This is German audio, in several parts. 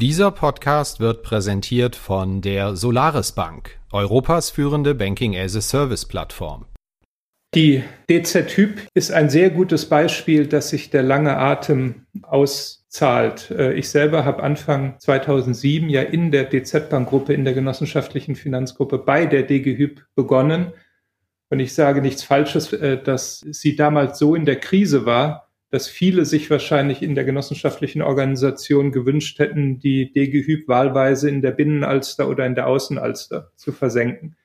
Dieser Podcast wird präsentiert von der Solaris Bank, Europas führende Banking-as-a-Service-Plattform. Die DZ-Typ ist ein sehr gutes Beispiel, dass sich der lange Atem auszahlt. Äh, ich selber habe Anfang 2007 ja in der DZ-Bank-Gruppe, in der genossenschaftlichen Finanzgruppe bei der DG-Hyp begonnen. Und ich sage nichts Falsches, äh, dass sie damals so in der Krise war, dass viele sich wahrscheinlich in der genossenschaftlichen Organisation gewünscht hätten, die DG Hyp wahlweise in der Binnenalster oder in der Außenalster zu versenken.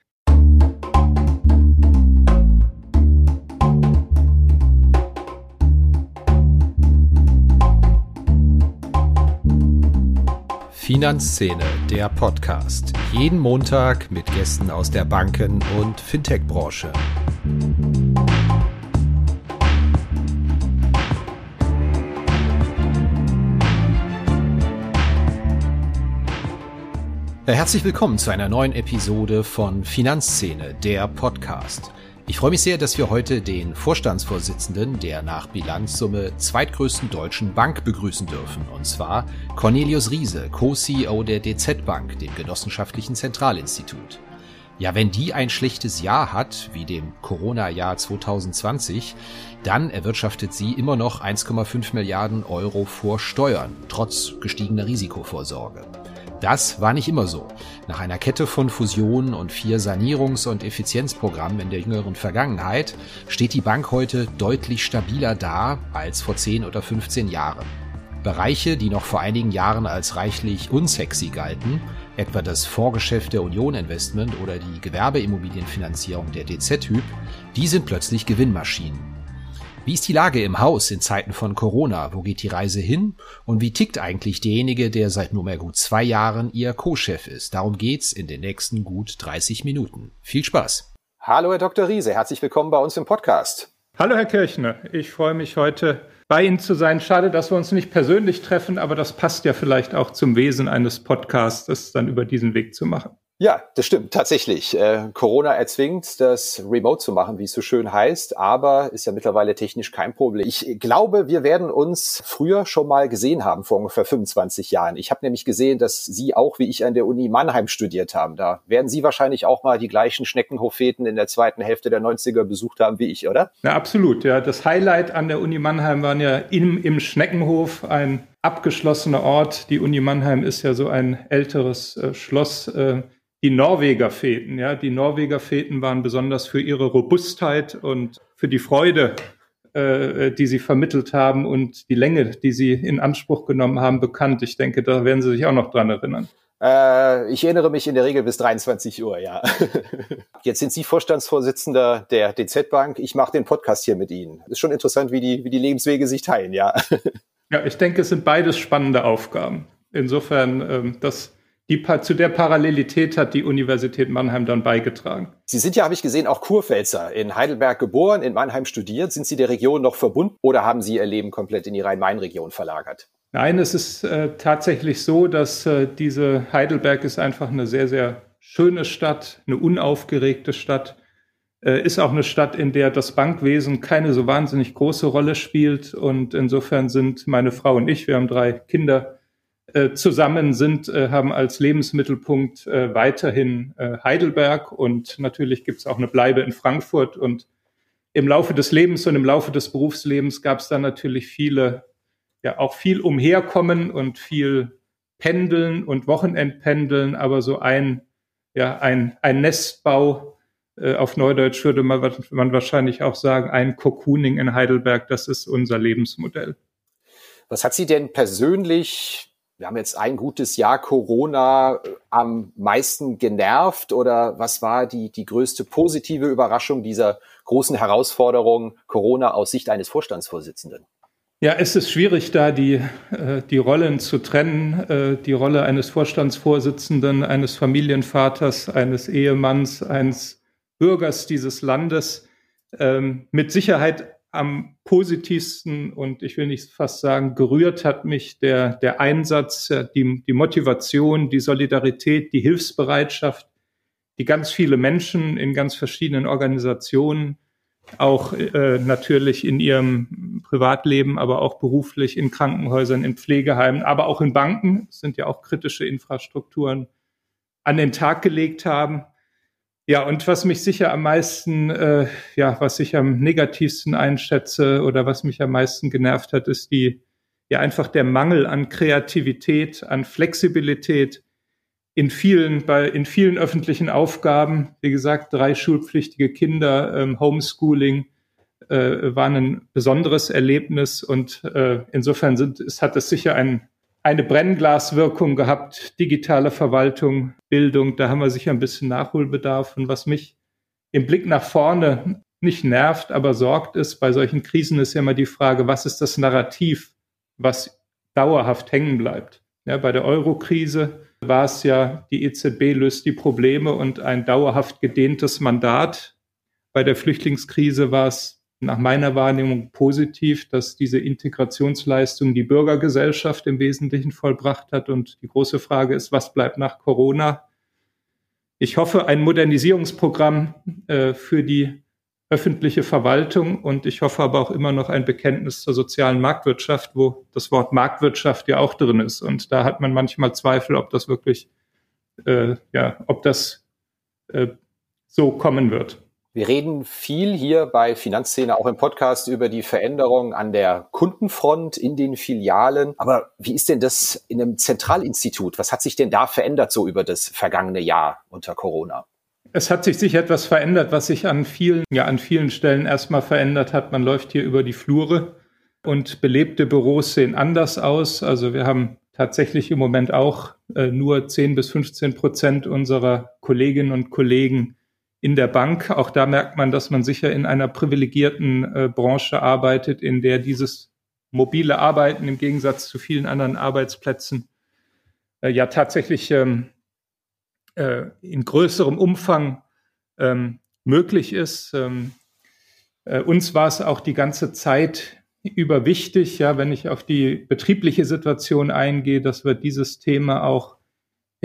Finanzszene, der Podcast. Jeden Montag mit Gästen aus der Banken- und Fintech-Branche. Herzlich willkommen zu einer neuen Episode von Finanzszene, der Podcast. Ich freue mich sehr, dass wir heute den Vorstandsvorsitzenden der nach Bilanzsumme zweitgrößten deutschen Bank begrüßen dürfen, und zwar Cornelius Riese, Co-CEO der DZ Bank, dem Genossenschaftlichen Zentralinstitut. Ja, wenn die ein schlechtes Jahr hat, wie dem Corona-Jahr 2020, dann erwirtschaftet sie immer noch 1,5 Milliarden Euro vor Steuern, trotz gestiegener Risikovorsorge. Das war nicht immer so. Nach einer Kette von Fusionen und vier Sanierungs- und Effizienzprogrammen in der jüngeren Vergangenheit steht die Bank heute deutlich stabiler da als vor 10 oder 15 Jahren. Bereiche, die noch vor einigen Jahren als reichlich unsexy galten, etwa das Vorgeschäft der Union Investment oder die Gewerbeimmobilienfinanzierung der DZ-Typ, die sind plötzlich Gewinnmaschinen. Wie ist die Lage im Haus in Zeiten von Corona? Wo geht die Reise hin? Und wie tickt eigentlich derjenige, der seit nunmehr gut zwei Jahren Ihr Co-Chef ist? Darum geht's in den nächsten gut 30 Minuten. Viel Spaß! Hallo, Herr Dr. Riese. Herzlich willkommen bei uns im Podcast. Hallo, Herr Kirchner. Ich freue mich heute bei Ihnen zu sein. Schade, dass wir uns nicht persönlich treffen, aber das passt ja vielleicht auch zum Wesen eines Podcasts, das dann über diesen Weg zu machen. Ja, das stimmt tatsächlich. Äh, Corona erzwingt, das Remote zu machen, wie es so schön heißt, aber ist ja mittlerweile technisch kein Problem. Ich glaube, wir werden uns früher schon mal gesehen haben, vor ungefähr 25 Jahren. Ich habe nämlich gesehen, dass Sie auch wie ich an der Uni Mannheim studiert haben. Da werden Sie wahrscheinlich auch mal die gleichen Schneckenhoffeten in der zweiten Hälfte der 90er besucht haben wie ich, oder? Ja, absolut. Ja, das Highlight an der Uni Mannheim waren ja im, im Schneckenhof ein abgeschlossener Ort. Die Uni Mannheim ist ja so ein älteres äh, Schloss. Äh, die Norwegerfeten. Ja, die Norwegerfeten waren besonders für ihre Robustheit und für die Freude, äh, die sie vermittelt haben und die Länge, die sie in Anspruch genommen haben, bekannt. Ich denke, da werden Sie sich auch noch dran erinnern. Äh, ich erinnere mich in der Regel bis 23 Uhr, ja. Jetzt sind Sie Vorstandsvorsitzender der DZ Bank. Ich mache den Podcast hier mit Ihnen. Ist schon interessant, wie die, wie die Lebenswege sich teilen, ja. Ja, ich denke, es sind beides spannende Aufgaben. Insofern, ähm, das die, zu der Parallelität hat die Universität Mannheim dann beigetragen. Sie sind ja, habe ich gesehen, auch Kurpfälzer, in Heidelberg geboren, in Mannheim studiert. Sind Sie der Region noch verbunden oder haben Sie Ihr Leben komplett in die Rhein-Main-Region verlagert? Nein, es ist äh, tatsächlich so, dass äh, diese Heidelberg ist einfach eine sehr, sehr schöne Stadt, eine unaufgeregte Stadt. Äh, ist auch eine Stadt, in der das Bankwesen keine so wahnsinnig große Rolle spielt. Und insofern sind meine Frau und ich, wir haben drei Kinder, zusammen sind, äh, haben als Lebensmittelpunkt äh, weiterhin äh, Heidelberg. Und natürlich gibt es auch eine Bleibe in Frankfurt. Und im Laufe des Lebens und im Laufe des Berufslebens gab es dann natürlich viele, ja auch viel Umherkommen und viel Pendeln und Wochenendpendeln, aber so ein, ja, ein, ein Nestbau, äh, auf Neudeutsch würde man wahrscheinlich auch sagen, ein Cocooning in Heidelberg, das ist unser Lebensmodell. Was hat Sie denn persönlich wir haben jetzt ein gutes Jahr Corona äh, am meisten genervt oder was war die, die größte positive Überraschung dieser großen Herausforderung Corona aus Sicht eines Vorstandsvorsitzenden? Ja, es ist schwierig, da die, äh, die Rollen zu trennen. Äh, die Rolle eines Vorstandsvorsitzenden, eines Familienvaters, eines Ehemanns, eines Bürgers dieses Landes. Ähm, mit Sicherheit am positivsten und ich will nicht fast sagen, gerührt hat mich der, der Einsatz, die, die Motivation, die Solidarität, die Hilfsbereitschaft, die ganz viele Menschen in ganz verschiedenen Organisationen auch äh, natürlich in ihrem Privatleben, aber auch beruflich in Krankenhäusern, in Pflegeheimen, aber auch in Banken, sind ja auch kritische Infrastrukturen, an den Tag gelegt haben. Ja, und was mich sicher am meisten, äh, ja, was ich am negativsten einschätze oder was mich am meisten genervt hat, ist die, ja, einfach der Mangel an Kreativität, an Flexibilität in vielen, bei, in vielen öffentlichen Aufgaben. Wie gesagt, drei schulpflichtige Kinder, ähm, Homeschooling, äh, war ein besonderes Erlebnis und äh, insofern sind, es hat es sicher ein eine Brennglaswirkung gehabt, digitale Verwaltung, Bildung, da haben wir sicher ein bisschen Nachholbedarf. Und was mich im Blick nach vorne nicht nervt, aber sorgt ist, bei solchen Krisen ist ja immer die Frage, was ist das Narrativ, was dauerhaft hängen bleibt. Ja, bei der Euro-Krise war es ja, die EZB löst die Probleme und ein dauerhaft gedehntes Mandat. Bei der Flüchtlingskrise war es nach meiner Wahrnehmung positiv, dass diese Integrationsleistung die Bürgergesellschaft im Wesentlichen vollbracht hat. Und die große Frage ist, was bleibt nach Corona? Ich hoffe, ein Modernisierungsprogramm äh, für die öffentliche Verwaltung und ich hoffe aber auch immer noch ein Bekenntnis zur sozialen Marktwirtschaft, wo das Wort Marktwirtschaft ja auch drin ist. Und da hat man manchmal Zweifel, ob das wirklich, äh, ja, ob das äh, so kommen wird. Wir reden viel hier bei Finanzszene auch im Podcast über die Veränderung an der Kundenfront in den Filialen. Aber wie ist denn das in einem Zentralinstitut? Was hat sich denn da verändert so über das vergangene Jahr unter Corona? Es hat sich sicher etwas verändert, was sich an vielen, ja, an vielen Stellen erstmal verändert hat. Man läuft hier über die Flure und belebte Büros sehen anders aus. Also wir haben tatsächlich im Moment auch äh, nur 10 bis 15 Prozent unserer Kolleginnen und Kollegen in der Bank. Auch da merkt man, dass man sicher in einer privilegierten äh, Branche arbeitet, in der dieses mobile Arbeiten im Gegensatz zu vielen anderen Arbeitsplätzen äh, ja tatsächlich ähm, äh, in größerem Umfang ähm, möglich ist. Ähm, äh, uns war es auch die ganze Zeit über wichtig, ja, wenn ich auf die betriebliche Situation eingehe, dass wir dieses Thema auch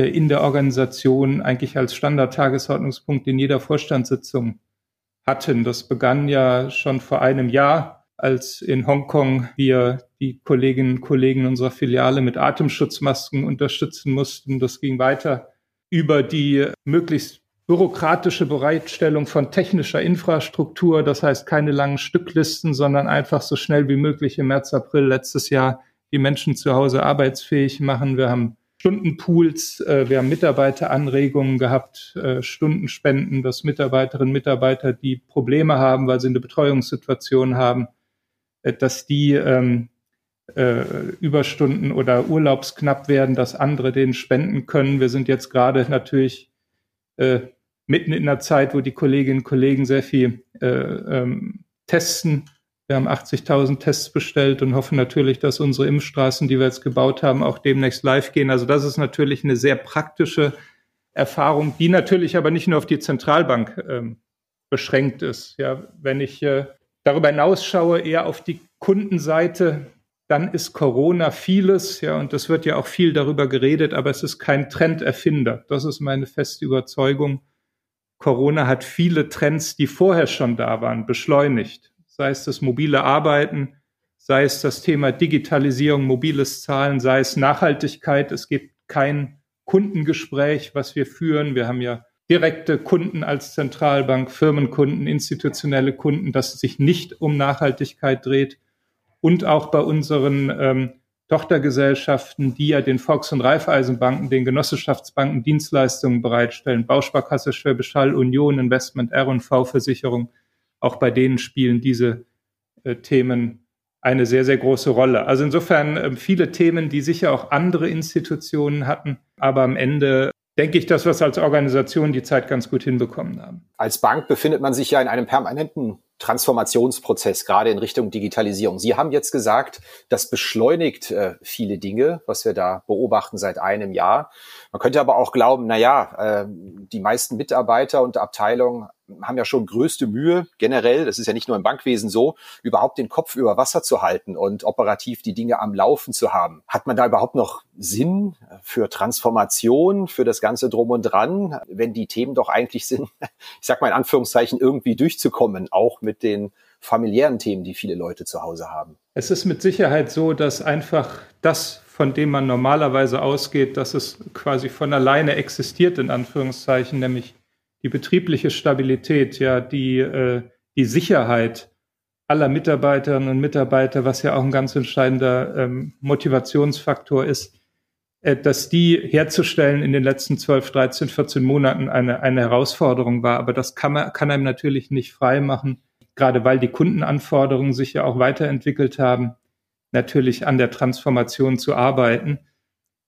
in der Organisation eigentlich als Standardtagesordnungspunkt in jeder Vorstandssitzung hatten. Das begann ja schon vor einem Jahr, als in Hongkong wir die Kolleginnen und Kollegen unserer Filiale mit Atemschutzmasken unterstützen mussten. Das ging weiter über die möglichst bürokratische Bereitstellung von technischer Infrastruktur, das heißt keine langen Stücklisten, sondern einfach so schnell wie möglich im März, April letztes Jahr die Menschen zu Hause arbeitsfähig machen. Wir haben Stundenpools, äh, wir haben Mitarbeiteranregungen gehabt, äh, Stundenspenden, dass Mitarbeiterinnen und Mitarbeiter, die Probleme haben, weil sie eine Betreuungssituation haben, äh, dass die ähm, äh, Überstunden oder Urlaubsknapp werden, dass andere denen spenden können. Wir sind jetzt gerade natürlich äh, mitten in einer Zeit, wo die Kolleginnen und Kollegen sehr viel äh, ähm, testen wir haben 80.000 Tests bestellt und hoffen natürlich, dass unsere Impfstraßen, die wir jetzt gebaut haben, auch demnächst live gehen. Also das ist natürlich eine sehr praktische Erfahrung, die natürlich aber nicht nur auf die Zentralbank ähm, beschränkt ist. Ja, wenn ich äh, darüber hinaus schaue, eher auf die Kundenseite, dann ist Corona vieles, ja, und das wird ja auch viel darüber geredet, aber es ist kein Trenderfinder. Das ist meine feste Überzeugung. Corona hat viele Trends, die vorher schon da waren, beschleunigt sei es das mobile Arbeiten, sei es das Thema Digitalisierung, mobiles Zahlen, sei es Nachhaltigkeit. Es gibt kein Kundengespräch, was wir führen. Wir haben ja direkte Kunden als Zentralbank, Firmenkunden, institutionelle Kunden, dass sich nicht um Nachhaltigkeit dreht. Und auch bei unseren ähm, Tochtergesellschaften, die ja den Volks- und Raiffeisenbanken, den Genossenschaftsbanken Dienstleistungen bereitstellen, Bausparkasse, Schwäbisch Hall, Union, Investment, R&V Versicherung, auch bei denen spielen diese äh, Themen eine sehr, sehr große Rolle. Also insofern äh, viele Themen, die sicher auch andere Institutionen hatten, aber am Ende denke ich, dass wir es als Organisation die Zeit ganz gut hinbekommen haben. Als Bank befindet man sich ja in einem permanenten Transformationsprozess, gerade in Richtung Digitalisierung. Sie haben jetzt gesagt, das beschleunigt äh, viele Dinge, was wir da beobachten seit einem Jahr. Man könnte aber auch glauben, na ja, äh, die meisten Mitarbeiter und Abteilungen haben ja schon größte Mühe, generell, das ist ja nicht nur im Bankwesen so, überhaupt den Kopf über Wasser zu halten und operativ die Dinge am Laufen zu haben. Hat man da überhaupt noch Sinn für Transformation, für das Ganze drum und dran, wenn die Themen doch eigentlich sind, ich sag mal in Anführungszeichen, irgendwie durchzukommen, auch mit den familiären Themen, die viele Leute zu Hause haben? Es ist mit Sicherheit so, dass einfach das, von dem man normalerweise ausgeht, dass es quasi von alleine existiert, in Anführungszeichen, nämlich die betriebliche Stabilität, ja, die, äh, die Sicherheit aller Mitarbeiterinnen und Mitarbeiter, was ja auch ein ganz entscheidender ähm, Motivationsfaktor ist, äh, dass die herzustellen in den letzten 12, 13, 14 Monaten eine, eine Herausforderung war. Aber das kann, man, kann einem natürlich nicht frei machen, gerade weil die Kundenanforderungen sich ja auch weiterentwickelt haben, natürlich an der Transformation zu arbeiten.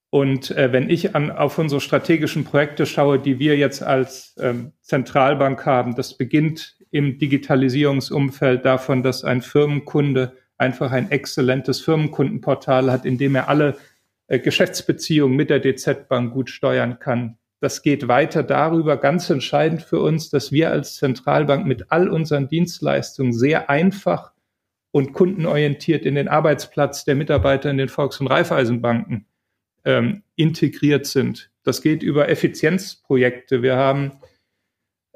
Und äh, wenn ich an, auf unsere strategischen Projekte schaue, die wir jetzt als ähm, Zentralbank haben, das beginnt im Digitalisierungsumfeld davon, dass ein Firmenkunde einfach ein exzellentes Firmenkundenportal hat, in dem er alle äh, Geschäftsbeziehungen mit der DZ-Bank gut steuern kann. Das geht weiter darüber, ganz entscheidend für uns, dass wir als Zentralbank mit all unseren Dienstleistungen sehr einfach und kundenorientiert in den Arbeitsplatz der Mitarbeiter in den Volks- und Raiffeisenbanken ähm, integriert sind. Das geht über Effizienzprojekte. Wir haben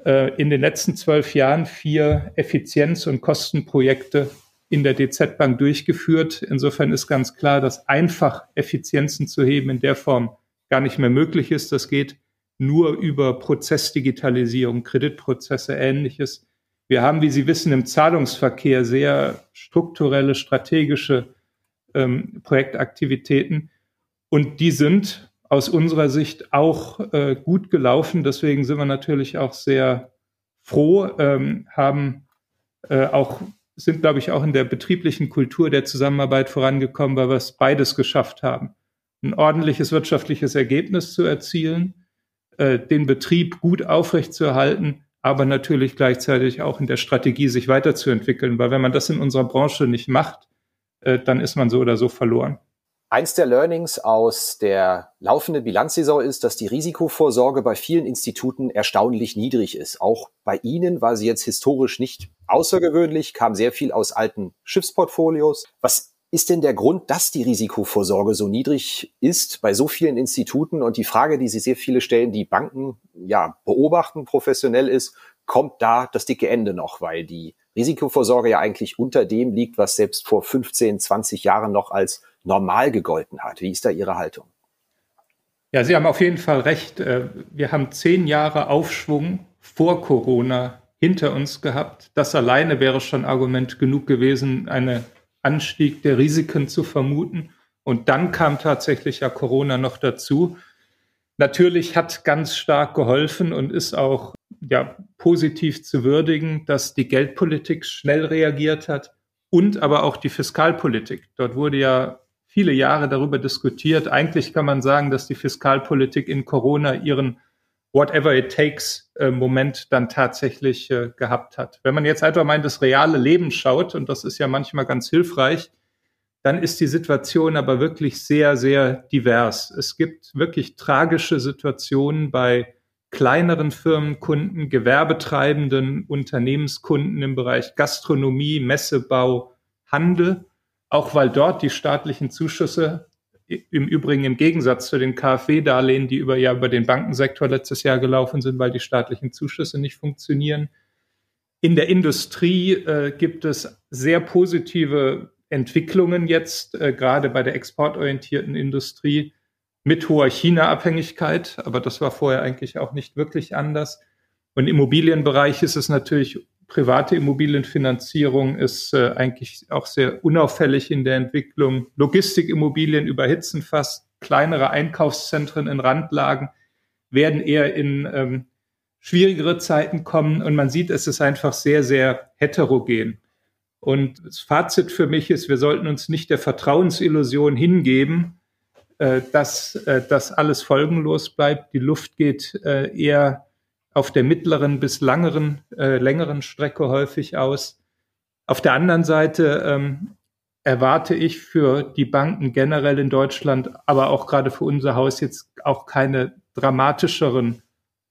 äh, in den letzten zwölf Jahren vier Effizienz- und Kostenprojekte in der DZ Bank durchgeführt. Insofern ist ganz klar, dass einfach Effizienzen zu heben in der Form gar nicht mehr möglich ist. Das geht nur über Prozessdigitalisierung, Kreditprozesse, ähnliches. Wir haben, wie Sie wissen, im Zahlungsverkehr sehr strukturelle, strategische ähm, Projektaktivitäten. Und die sind aus unserer Sicht auch äh, gut gelaufen. Deswegen sind wir natürlich auch sehr froh, ähm, haben äh, auch sind, glaube ich, auch in der betrieblichen Kultur der Zusammenarbeit vorangekommen, weil wir es beides geschafft haben. Ein ordentliches wirtschaftliches Ergebnis zu erzielen, äh, den Betrieb gut aufrechtzuerhalten, aber natürlich gleichzeitig auch in der Strategie sich weiterzuentwickeln, weil wenn man das in unserer Branche nicht macht, äh, dann ist man so oder so verloren. Eins der Learnings aus der laufenden Bilanzsaison ist, dass die Risikovorsorge bei vielen Instituten erstaunlich niedrig ist. Auch bei Ihnen war sie jetzt historisch nicht außergewöhnlich, kam sehr viel aus alten Schiffsportfolios. Was ist denn der Grund, dass die Risikovorsorge so niedrig ist bei so vielen Instituten? Und die Frage, die Sie sehr viele stellen, die Banken ja beobachten professionell ist, kommt da das dicke Ende noch, weil die Risikovorsorge ja eigentlich unter dem liegt, was selbst vor 15, 20 Jahren noch als normal gegolten hat. Wie ist da Ihre Haltung? Ja, Sie haben auf jeden Fall recht. Äh, wir haben zehn Jahre Aufschwung vor Corona hinter uns gehabt. Das alleine wäre schon Argument genug gewesen, einen Anstieg der Risiken zu vermuten. Und dann kam tatsächlich ja Corona noch dazu. Natürlich hat ganz stark geholfen und ist auch ja, positiv zu würdigen, dass die Geldpolitik schnell reagiert hat und aber auch die Fiskalpolitik. Dort wurde ja viele Jahre darüber diskutiert. Eigentlich kann man sagen, dass die Fiskalpolitik in Corona ihren Whatever it takes äh, Moment dann tatsächlich äh, gehabt hat. Wenn man jetzt einfach mal in das reale Leben schaut, und das ist ja manchmal ganz hilfreich, dann ist die Situation aber wirklich sehr, sehr divers. Es gibt wirklich tragische Situationen bei kleineren Firmenkunden, gewerbetreibenden Unternehmenskunden im Bereich Gastronomie, Messebau, Handel auch weil dort die staatlichen Zuschüsse im Übrigen im Gegensatz zu den KfW-Darlehen, die über ja über den Bankensektor letztes Jahr gelaufen sind, weil die staatlichen Zuschüsse nicht funktionieren. In der Industrie äh, gibt es sehr positive Entwicklungen jetzt, äh, gerade bei der exportorientierten Industrie mit hoher China-Abhängigkeit, aber das war vorher eigentlich auch nicht wirklich anders. Und im Immobilienbereich ist es natürlich private Immobilienfinanzierung ist äh, eigentlich auch sehr unauffällig in der Entwicklung. Logistikimmobilien überhitzen fast. Kleinere Einkaufszentren in Randlagen werden eher in ähm, schwierigere Zeiten kommen. Und man sieht, es ist einfach sehr, sehr heterogen. Und das Fazit für mich ist, wir sollten uns nicht der Vertrauensillusion hingeben, äh, dass äh, das alles folgenlos bleibt. Die Luft geht äh, eher auf der mittleren bis langeren, äh, längeren Strecke häufig aus. Auf der anderen Seite ähm, erwarte ich für die Banken generell in Deutschland, aber auch gerade für unser Haus jetzt auch keine dramatischeren,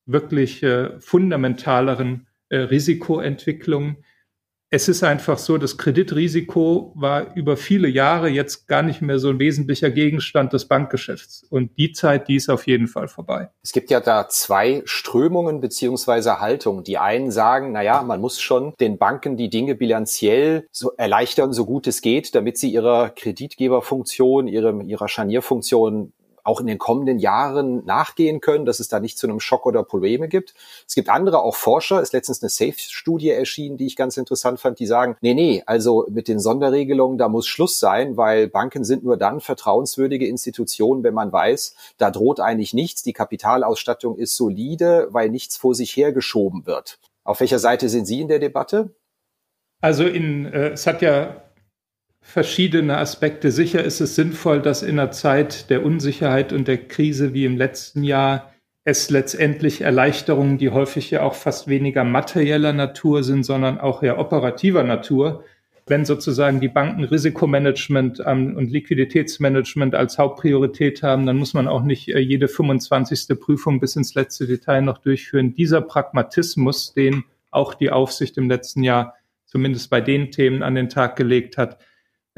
wirklich äh, fundamentaleren äh, Risikoentwicklungen. Es ist einfach so, das Kreditrisiko war über viele Jahre jetzt gar nicht mehr so ein wesentlicher Gegenstand des Bankgeschäfts. Und die Zeit, die ist auf jeden Fall vorbei. Es gibt ja da zwei Strömungen beziehungsweise Haltungen. Die einen sagen, na ja, man muss schon den Banken die Dinge bilanziell so erleichtern, so gut es geht, damit sie ihrer Kreditgeberfunktion, ihrem, ihrer Scharnierfunktion auch in den kommenden Jahren nachgehen können, dass es da nicht zu einem Schock oder Probleme gibt. Es gibt andere, auch Forscher, ist letztens eine SAFE-Studie erschienen, die ich ganz interessant fand, die sagen, nee, nee, also mit den Sonderregelungen, da muss Schluss sein, weil Banken sind nur dann vertrauenswürdige Institutionen, wenn man weiß, da droht eigentlich nichts, die Kapitalausstattung ist solide, weil nichts vor sich hergeschoben wird. Auf welcher Seite sind Sie in der Debatte? Also in, äh, es hat ja verschiedene Aspekte. Sicher ist es sinnvoll, dass in einer Zeit der Unsicherheit und der Krise wie im letzten Jahr es letztendlich Erleichterungen, die häufig ja auch fast weniger materieller Natur sind, sondern auch eher operativer Natur, wenn sozusagen die Banken Risikomanagement ähm, und Liquiditätsmanagement als Hauptpriorität haben, dann muss man auch nicht äh, jede 25. Prüfung bis ins letzte Detail noch durchführen. Dieser Pragmatismus, den auch die Aufsicht im letzten Jahr zumindest bei den Themen an den Tag gelegt hat,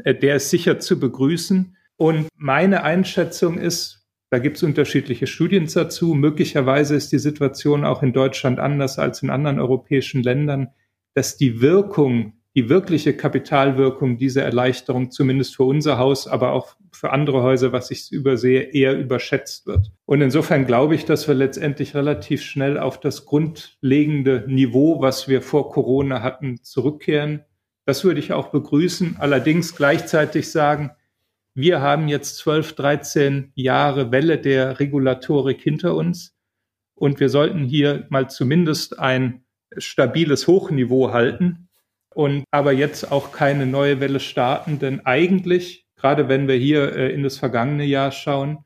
der ist sicher zu begrüßen. Und meine Einschätzung ist, da gibt es unterschiedliche Studien dazu. Möglicherweise ist die Situation auch in Deutschland anders als in anderen europäischen Ländern, dass die Wirkung, die wirkliche Kapitalwirkung dieser Erleichterung zumindest für unser Haus, aber auch für andere Häuser, was ich übersehe, eher überschätzt wird. Und insofern glaube ich, dass wir letztendlich relativ schnell auf das grundlegende Niveau, was wir vor Corona hatten, zurückkehren das würde ich auch begrüßen. Allerdings gleichzeitig sagen, wir haben jetzt 12, 13 Jahre Welle der Regulatorik hinter uns und wir sollten hier mal zumindest ein stabiles Hochniveau halten und aber jetzt auch keine neue Welle starten, denn eigentlich, gerade wenn wir hier äh, in das vergangene Jahr schauen,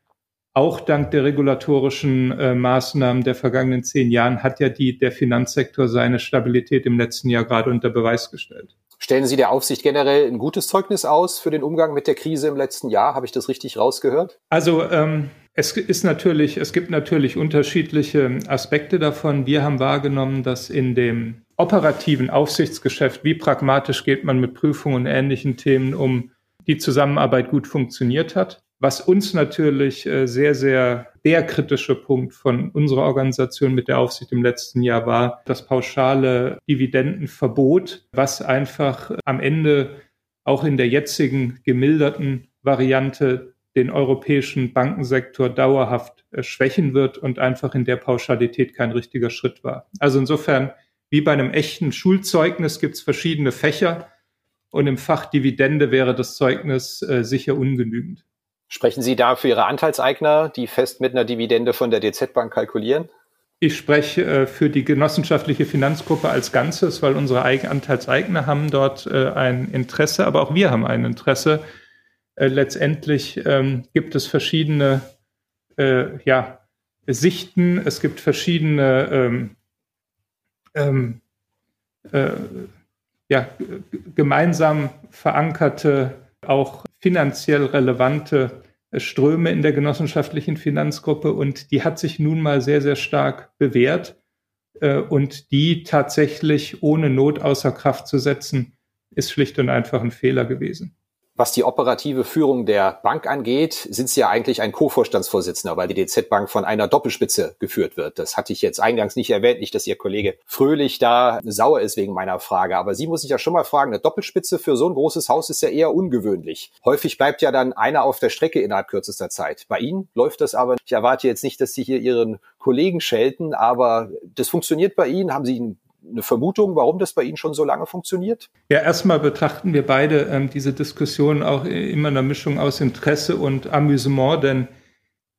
auch dank der regulatorischen äh, Maßnahmen der vergangenen zehn Jahren hat ja die, der Finanzsektor seine Stabilität im letzten Jahr gerade unter Beweis gestellt. Stellen Sie der Aufsicht generell ein gutes Zeugnis aus für den Umgang mit der Krise im letzten Jahr? Habe ich das richtig rausgehört? Also ähm, es ist natürlich, es gibt natürlich unterschiedliche Aspekte davon. Wir haben wahrgenommen, dass in dem operativen Aufsichtsgeschäft, wie pragmatisch geht man mit Prüfungen und ähnlichen Themen um, die Zusammenarbeit gut funktioniert hat. Was uns natürlich äh, sehr, sehr der kritische Punkt von unserer Organisation mit der Aufsicht im letzten Jahr war das pauschale Dividendenverbot, was einfach am Ende auch in der jetzigen gemilderten Variante den europäischen Bankensektor dauerhaft äh, schwächen wird und einfach in der Pauschalität kein richtiger Schritt war. Also insofern, wie bei einem echten Schulzeugnis gibt es verschiedene Fächer und im Fach Dividende wäre das Zeugnis äh, sicher ungenügend. Sprechen Sie da für Ihre Anteilseigner, die fest mit einer Dividende von der DZ Bank kalkulieren? Ich spreche äh, für die genossenschaftliche Finanzgruppe als Ganzes, weil unsere Anteilseigner haben dort äh, ein Interesse, aber auch wir haben ein Interesse. Äh, letztendlich ähm, gibt es verschiedene äh, ja, Sichten, es gibt verschiedene ähm, ähm, äh, ja, gemeinsam verankerte auch finanziell relevante äh, Ströme in der genossenschaftlichen Finanzgruppe und die hat sich nun mal sehr, sehr stark bewährt äh, und die tatsächlich ohne Not außer Kraft zu setzen, ist schlicht und einfach ein Fehler gewesen. Was die operative Führung der Bank angeht, sind Sie ja eigentlich ein Co-Vorstandsvorsitzender, weil die DZ Bank von einer Doppelspitze geführt wird. Das hatte ich jetzt eingangs nicht erwähnt, nicht, dass Ihr Kollege Fröhlich da sauer ist wegen meiner Frage. Aber Sie muss ich ja schon mal fragen, eine Doppelspitze für so ein großes Haus ist ja eher ungewöhnlich. Häufig bleibt ja dann einer auf der Strecke innerhalb kürzester Zeit. Bei Ihnen läuft das aber. Ich erwarte jetzt nicht, dass Sie hier Ihren Kollegen schelten, aber das funktioniert bei Ihnen. Haben Sie einen eine Vermutung, warum das bei Ihnen schon so lange funktioniert? Ja, erstmal betrachten wir beide ähm, diese Diskussion auch immer eine Mischung aus Interesse und Amüsement, denn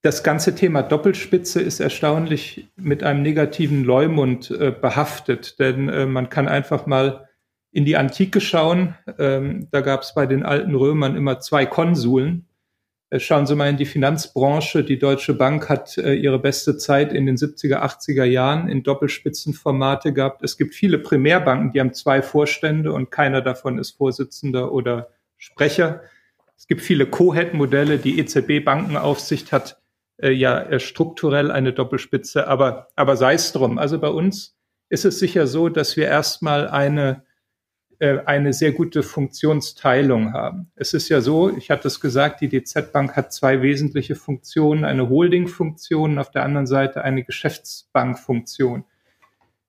das ganze Thema Doppelspitze ist erstaunlich mit einem negativen Leumund äh, behaftet, denn äh, man kann einfach mal in die Antike schauen. Ähm, da gab es bei den alten Römern immer zwei Konsuln schauen Sie mal in die Finanzbranche. Die Deutsche Bank hat äh, ihre beste Zeit in den 70er, 80er Jahren in Doppelspitzenformate gehabt. Es gibt viele Primärbanken, die haben zwei Vorstände und keiner davon ist Vorsitzender oder Sprecher. Es gibt viele Co-Head-Modelle. Die EZB-Bankenaufsicht hat äh, ja äh, strukturell eine Doppelspitze, aber, aber sei es drum. Also bei uns ist es sicher so, dass wir erstmal eine äh, eine sehr gute Funktionsteilung haben. Es ist ja so, ich hatte es gesagt, die DZ Bank hat zwei wesentliche Funktionen, eine Holding-Funktion und auf der anderen Seite eine Geschäftsbank-Funktion.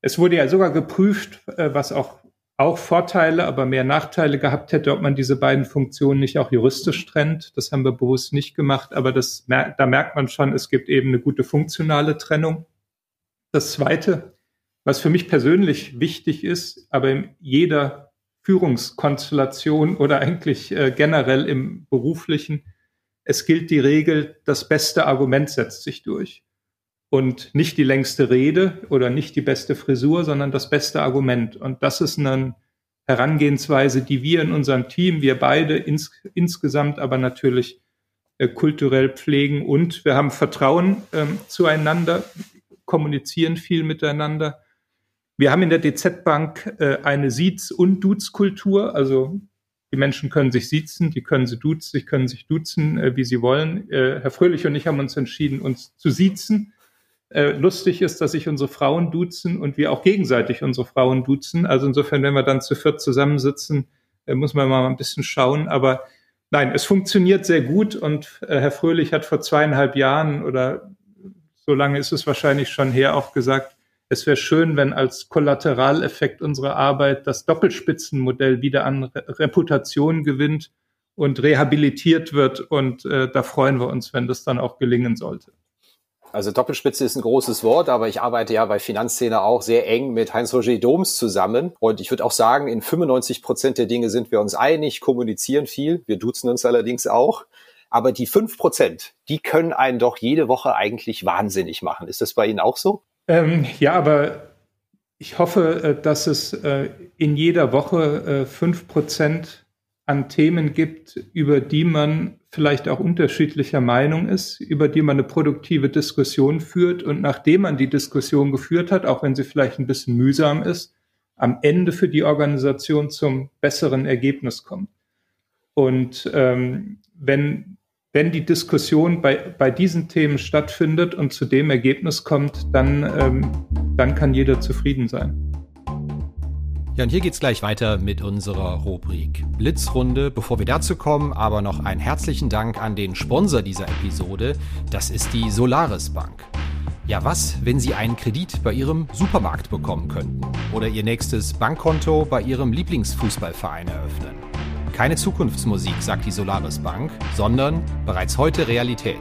Es wurde ja sogar geprüft, äh, was auch auch Vorteile, aber mehr Nachteile gehabt hätte, ob man diese beiden Funktionen nicht auch juristisch trennt. Das haben wir bewusst nicht gemacht, aber das, da merkt man schon, es gibt eben eine gute funktionale Trennung. Das Zweite, was für mich persönlich wichtig ist, aber in jeder Führungskonstellation oder eigentlich äh, generell im beruflichen, es gilt die Regel, das beste Argument setzt sich durch und nicht die längste Rede oder nicht die beste Frisur, sondern das beste Argument. Und das ist eine Herangehensweise, die wir in unserem Team, wir beide ins, insgesamt aber natürlich äh, kulturell pflegen und wir haben Vertrauen ähm, zueinander, kommunizieren viel miteinander. Wir haben in der DZ Bank äh, eine Siez- und Dudes-Kultur, also die Menschen können sich siezen, die können sie duzen, sie können sich duzen, äh, wie sie wollen. Äh, Herr Fröhlich und ich haben uns entschieden, uns zu siezen äh, lustig ist, dass sich unsere Frauen duzen und wir auch gegenseitig unsere Frauen duzen. Also insofern, wenn wir dann zu viert zusammensitzen, äh, muss man mal ein bisschen schauen. Aber nein, es funktioniert sehr gut und äh, Herr Fröhlich hat vor zweieinhalb Jahren oder so lange ist es wahrscheinlich schon her auch gesagt, es wäre schön, wenn als Kollateraleffekt unserer Arbeit das Doppelspitzenmodell wieder an Re Reputation gewinnt und rehabilitiert wird. Und äh, da freuen wir uns, wenn das dann auch gelingen sollte. Also Doppelspitze ist ein großes Wort, aber ich arbeite ja bei Finanzszene auch sehr eng mit Heinz-Roger Doms zusammen. Und ich würde auch sagen, in 95 Prozent der Dinge sind wir uns einig, kommunizieren viel. Wir duzen uns allerdings auch. Aber die fünf Prozent, die können einen doch jede Woche eigentlich wahnsinnig machen. Ist das bei Ihnen auch so? Ähm, ja, aber ich hoffe, äh, dass es äh, in jeder Woche äh, fünf Prozent an Themen gibt, über die man vielleicht auch unterschiedlicher Meinung ist, über die man eine produktive Diskussion führt und nachdem man die Diskussion geführt hat, auch wenn sie vielleicht ein bisschen mühsam ist, am Ende für die Organisation zum besseren Ergebnis kommt. Und ähm, wenn, wenn die Diskussion bei, bei diesen Themen stattfindet und zu dem Ergebnis kommt, dann, ähm, dann kann jeder zufrieden sein. Ja, und hier geht's gleich weiter mit unserer Rubrik Blitzrunde. Bevor wir dazu kommen, aber noch einen herzlichen Dank an den Sponsor dieser Episode. Das ist die Solaris Bank. Ja, was, wenn Sie einen Kredit bei Ihrem Supermarkt bekommen könnten? Oder Ihr nächstes Bankkonto bei Ihrem Lieblingsfußballverein eröffnen? Keine Zukunftsmusik, sagt die Solaris Bank, sondern bereits heute Realität.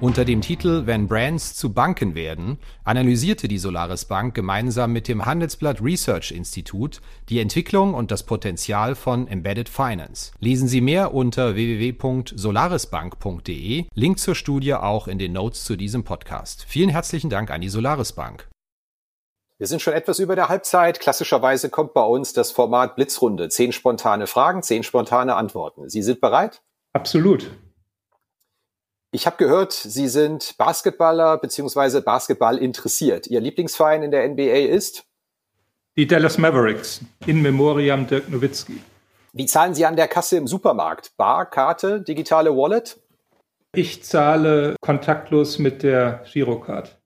Unter dem Titel Wenn Brands zu Banken werden analysierte die Solaris Bank gemeinsam mit dem Handelsblatt Research Institut die Entwicklung und das Potenzial von Embedded Finance. Lesen Sie mehr unter www.solarisbank.de. Link zur Studie auch in den Notes zu diesem Podcast. Vielen herzlichen Dank an die Solaris Bank. Wir sind schon etwas über der Halbzeit. Klassischerweise kommt bei uns das Format Blitzrunde. Zehn spontane Fragen, zehn spontane Antworten. Sie sind bereit? Absolut. Ich habe gehört, Sie sind Basketballer bzw. Basketball interessiert. Ihr Lieblingsverein in der NBA ist? Die Dallas Mavericks, in Memoriam Dirk Nowitzki. Wie zahlen Sie an der Kasse im Supermarkt? Bar, Karte, digitale Wallet? Ich zahle kontaktlos mit der Girocard.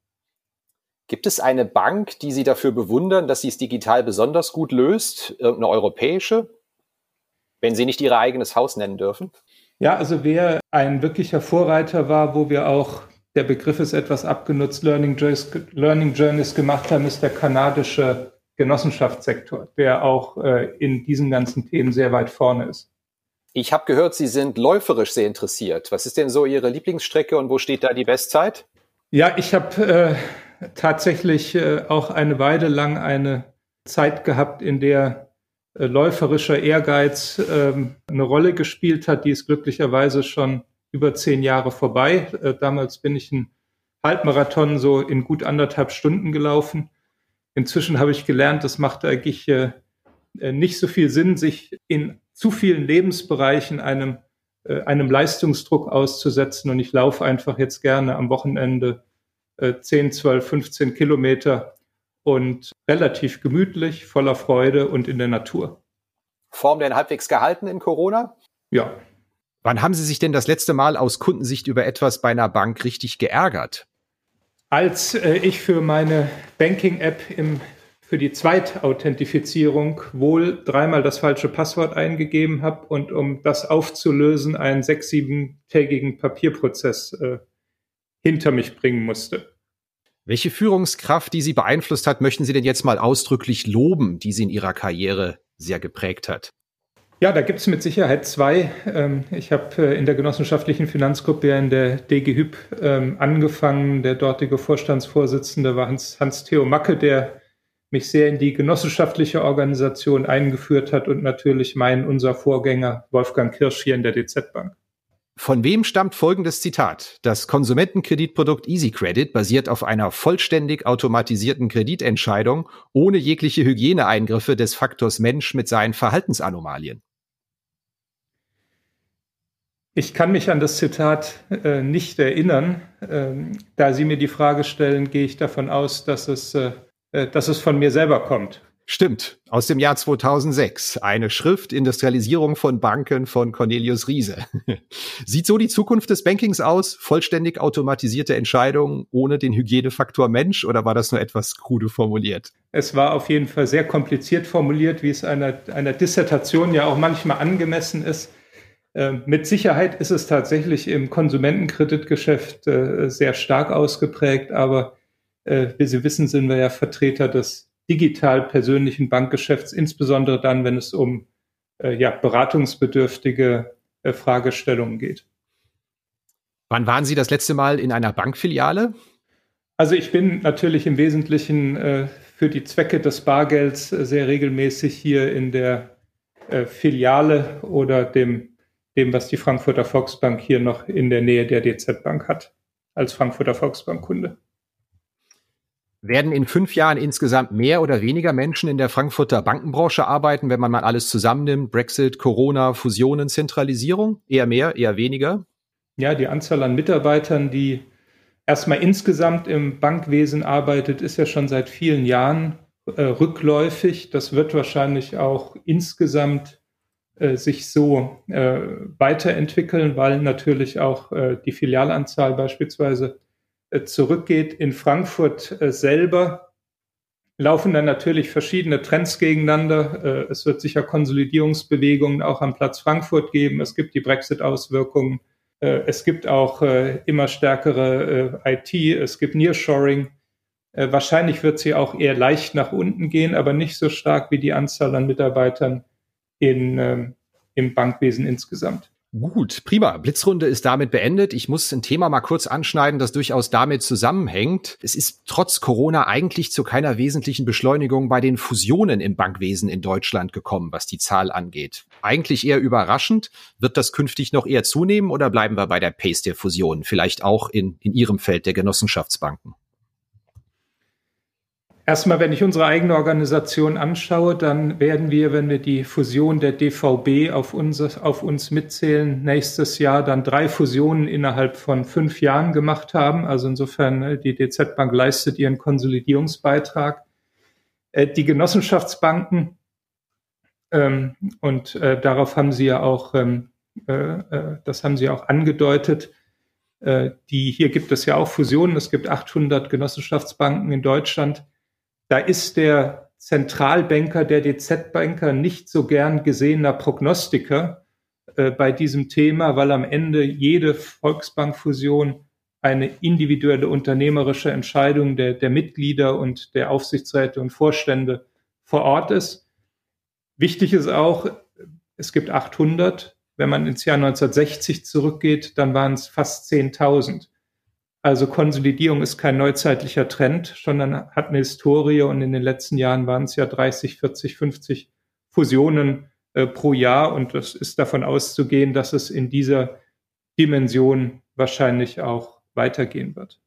Gibt es eine Bank, die Sie dafür bewundern, dass sie es digital besonders gut löst? Irgendeine europäische? Wenn Sie nicht Ihr eigenes Haus nennen dürfen? Ja, also wer ein wirklicher Vorreiter war, wo wir auch, der Begriff ist etwas abgenutzt, Learning Journeys, Learning Journeys gemacht haben, ist der kanadische Genossenschaftssektor, der auch äh, in diesen ganzen Themen sehr weit vorne ist. Ich habe gehört, Sie sind läuferisch sehr interessiert. Was ist denn so Ihre Lieblingsstrecke und wo steht da die Bestzeit? Ja, ich habe äh, tatsächlich äh, auch eine Weile lang eine Zeit gehabt, in der äh, läuferischer Ehrgeiz ähm, eine Rolle gespielt hat. Die ist glücklicherweise schon über zehn Jahre vorbei. Äh, damals bin ich einen Halbmarathon so in gut anderthalb Stunden gelaufen. Inzwischen habe ich gelernt, das macht eigentlich äh, nicht so viel Sinn, sich in zu vielen Lebensbereichen einem, einem Leistungsdruck auszusetzen. Und ich laufe einfach jetzt gerne am Wochenende 10, 12, 15 Kilometer und relativ gemütlich, voller Freude und in der Natur. Form denn halbwegs gehalten in Corona? Ja. Wann haben Sie sich denn das letzte Mal aus Kundensicht über etwas bei einer Bank richtig geärgert? Als äh, ich für meine Banking-App für die Zweitauthentifizierung wohl dreimal das falsche Passwort eingegeben habe und um das aufzulösen, einen sechs-, siebentägigen Papierprozess äh, hinter mich bringen musste. Welche Führungskraft, die Sie beeinflusst hat, möchten Sie denn jetzt mal ausdrücklich loben, die Sie in Ihrer Karriere sehr geprägt hat? Ja, da gibt es mit Sicherheit zwei. Ähm, ich habe äh, in der genossenschaftlichen Finanzgruppe in der DG Hüb ähm, angefangen. Der dortige Vorstandsvorsitzende war Hans, Hans-Theo Macke, der mich sehr in die genossenschaftliche Organisation eingeführt hat und natürlich mein, unser Vorgänger Wolfgang Kirsch hier in der DZ Bank. Von wem stammt folgendes Zitat? Das Konsumentenkreditprodukt Easy Credit basiert auf einer vollständig automatisierten Kreditentscheidung ohne jegliche Hygieneeingriffe des Faktors Mensch mit seinen Verhaltensanomalien. Ich kann mich an das Zitat äh, nicht erinnern. Ähm, da Sie mir die Frage stellen, gehe ich davon aus, dass es, äh, äh dass es von mir selber kommt. Stimmt, aus dem Jahr 2006. Eine Schrift Industrialisierung von Banken von Cornelius Riese. Sieht so die Zukunft des Bankings aus? Vollständig automatisierte Entscheidungen ohne den Hygienefaktor Mensch oder war das nur etwas krude formuliert? Es war auf jeden Fall sehr kompliziert formuliert, wie es einer, einer Dissertation ja auch manchmal angemessen ist. Äh, mit Sicherheit ist es tatsächlich im Konsumentenkreditgeschäft äh, sehr stark ausgeprägt, aber äh, wie Sie wissen, sind wir ja Vertreter des digital persönlichen Bankgeschäfts, insbesondere dann, wenn es um äh, ja, beratungsbedürftige äh, Fragestellungen geht. Wann waren Sie das letzte Mal in einer Bankfiliale? Also ich bin natürlich im Wesentlichen äh, für die Zwecke des Bargelds äh, sehr regelmäßig hier in der äh, Filiale oder dem, dem, was die Frankfurter Volksbank hier noch in der Nähe der DZ Bank hat, als Frankfurter Volksbankkunde. Werden in fünf Jahren insgesamt mehr oder weniger Menschen in der Frankfurter Bankenbranche arbeiten, wenn man mal alles zusammennimmt? Brexit, Corona, Fusionen, Zentralisierung? Eher mehr, eher weniger? Ja, die Anzahl an Mitarbeitern, die erstmal insgesamt im Bankwesen arbeitet, ist ja schon seit vielen Jahren äh, rückläufig. Das wird wahrscheinlich auch insgesamt äh, sich so äh, weiterentwickeln, weil natürlich auch äh, die Filialanzahl beispielsweise zurückgeht. In Frankfurt äh, selber laufen dann natürlich verschiedene Trends gegeneinander. Äh, es wird sicher Konsolidierungsbewegungen auch am Platz Frankfurt geben. Es gibt die Brexit-Auswirkungen. Es gibt auch immer stärkere IT. Es gibt Nearshoring. Wahrscheinlich wird sie auch eher leicht nach unten gehen, aber nicht so stark wie die Anzahl an Mitarbeitern in, ähm, im Bankwesen insgesamt. Gut, prima. Blitzrunde ist damit beendet. Ich muss ein Thema mal kurz anschneiden, das durchaus damit zusammenhängt. Es ist trotz Corona eigentlich zu keiner wesentlichen Beschleunigung bei den Fusionen im Bankwesen in Deutschland gekommen, was die Zahl angeht. Eigentlich eher überraschend. Wird das künftig noch eher zunehmen oder bleiben wir bei der Pace der Fusionen? Vielleicht auch in, in Ihrem Feld der Genossenschaftsbanken? Erstmal, wenn ich unsere eigene Organisation anschaue, dann werden wir, wenn wir die Fusion der DVB auf uns, auf uns mitzählen, nächstes Jahr dann drei Fusionen innerhalb von fünf Jahren gemacht haben. Also insofern, äh, die DZ Bank leistet ihren Konsolidierungsbeitrag. Äh, die Genossenschaftsbanken, ähm, und äh, darauf haben Sie ja auch, ähm, das haben Sie auch angedeutet, die, hier gibt es ja auch Fusionen. Es gibt 800 Genossenschaftsbanken in Deutschland da ist der Zentralbanker, der DZ-Banker nicht so gern gesehener Prognostiker äh, bei diesem Thema, weil am Ende jede Volksbankfusion eine individuelle unternehmerische Entscheidung der, der Mitglieder und der Aufsichtsräte und Vorstände vor Ort ist. Wichtig ist auch, es gibt 800. Wenn man ins Jahr 1960 zurückgeht, dann waren es fast 10.000. Also Konsolidierung ist kein neuzeitlicher Trend, sondern hat eine Historie und in den letzten Jahren waren es ja 30, 40, 50 Fusionen äh, pro Jahr und es ist davon auszugehen, dass es in dieser Dimension wahrscheinlich auch weitergehen wird.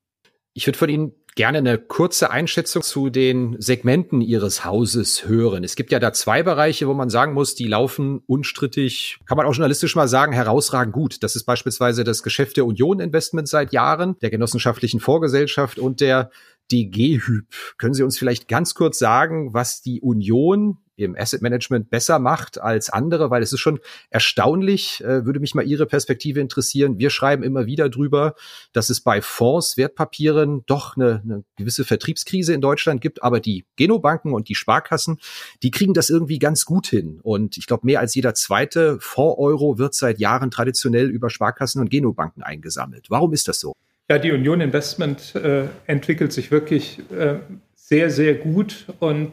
Ich würde von Ihnen gerne eine kurze Einschätzung zu den Segmenten Ihres Hauses hören. Es gibt ja da zwei Bereiche, wo man sagen muss, die laufen unstrittig, kann man auch journalistisch mal sagen, herausragend gut. Das ist beispielsweise das Geschäft der Union Investment seit Jahren, der genossenschaftlichen Vorgesellschaft und der DG-Hyp. Können Sie uns vielleicht ganz kurz sagen, was die Union im Asset Management besser macht als andere, weil es ist schon erstaunlich, äh, würde mich mal Ihre Perspektive interessieren. Wir schreiben immer wieder drüber, dass es bei Fonds, Wertpapieren doch eine, eine gewisse Vertriebskrise in Deutschland gibt, aber die Genobanken und die Sparkassen, die kriegen das irgendwie ganz gut hin. Und ich glaube, mehr als jeder zweite Fonds-Euro wird seit Jahren traditionell über Sparkassen und Genobanken eingesammelt. Warum ist das so? Ja, die Union Investment äh, entwickelt sich wirklich äh, sehr, sehr gut und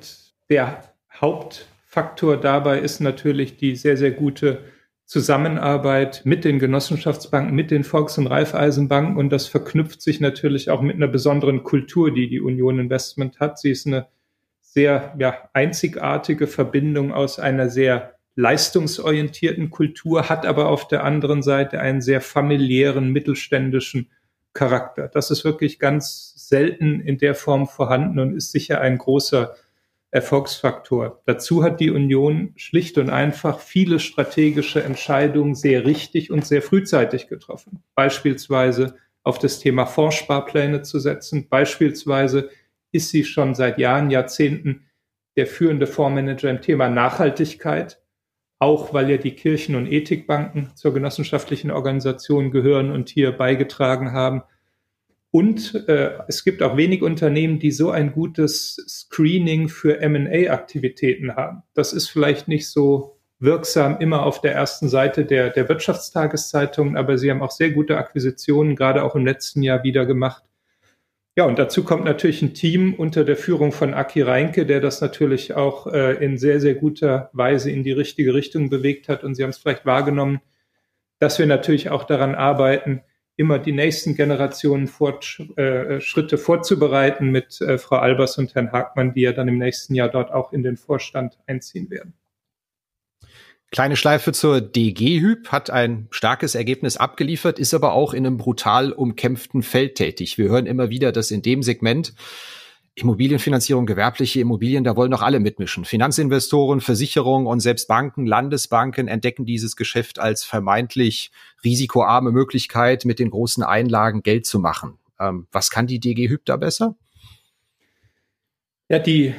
der Hauptfaktor dabei ist natürlich die sehr, sehr gute Zusammenarbeit mit den Genossenschaftsbanken, mit den Volks- und Raiffeisenbanken und das verknüpft sich natürlich auch mit einer besonderen Kultur, die die Union Investment hat. Sie ist eine sehr ja, einzigartige Verbindung aus einer sehr leistungsorientierten Kultur, hat aber auf der anderen Seite einen sehr familiären, mittelständischen Charakter. Das ist wirklich ganz selten in der Form vorhanden und ist sicher ein großer Erfolgsfaktor. Dazu hat die Union schlicht und einfach viele strategische Entscheidungen sehr richtig und sehr frühzeitig getroffen. Beispielsweise auf das Thema Fondssparpläne zu setzen. Beispielsweise ist sie schon seit Jahren, Jahrzehnten der führende Fondsmanager im Thema Nachhaltigkeit, auch weil ja die Kirchen- und Ethikbanken zur genossenschaftlichen Organisation gehören und hier beigetragen haben, und äh, es gibt auch wenig Unternehmen, die so ein gutes Screening für MA-Aktivitäten haben. Das ist vielleicht nicht so wirksam immer auf der ersten Seite der, der Wirtschaftstageszeitungen, aber sie haben auch sehr gute Akquisitionen, gerade auch im letzten Jahr wieder gemacht. Ja, und dazu kommt natürlich ein Team unter der Führung von Aki Reinke, der das natürlich auch äh, in sehr, sehr guter Weise in die richtige Richtung bewegt hat. Und Sie haben es vielleicht wahrgenommen, dass wir natürlich auch daran arbeiten, immer die nächsten Generationen Fort, äh, Schritte vorzubereiten mit äh, Frau Albers und Herrn Hagmann, die ja dann im nächsten Jahr dort auch in den Vorstand einziehen werden. Kleine Schleife zur DG-Hyp hat ein starkes Ergebnis abgeliefert, ist aber auch in einem brutal umkämpften Feld tätig. Wir hören immer wieder, dass in dem Segment Immobilienfinanzierung, gewerbliche Immobilien, da wollen doch alle mitmischen. Finanzinvestoren, Versicherungen und selbst Banken, Landesbanken entdecken dieses Geschäft als vermeintlich risikoarme Möglichkeit, mit den großen Einlagen Geld zu machen. Ähm, was kann die DG Hyp da besser? Ja, die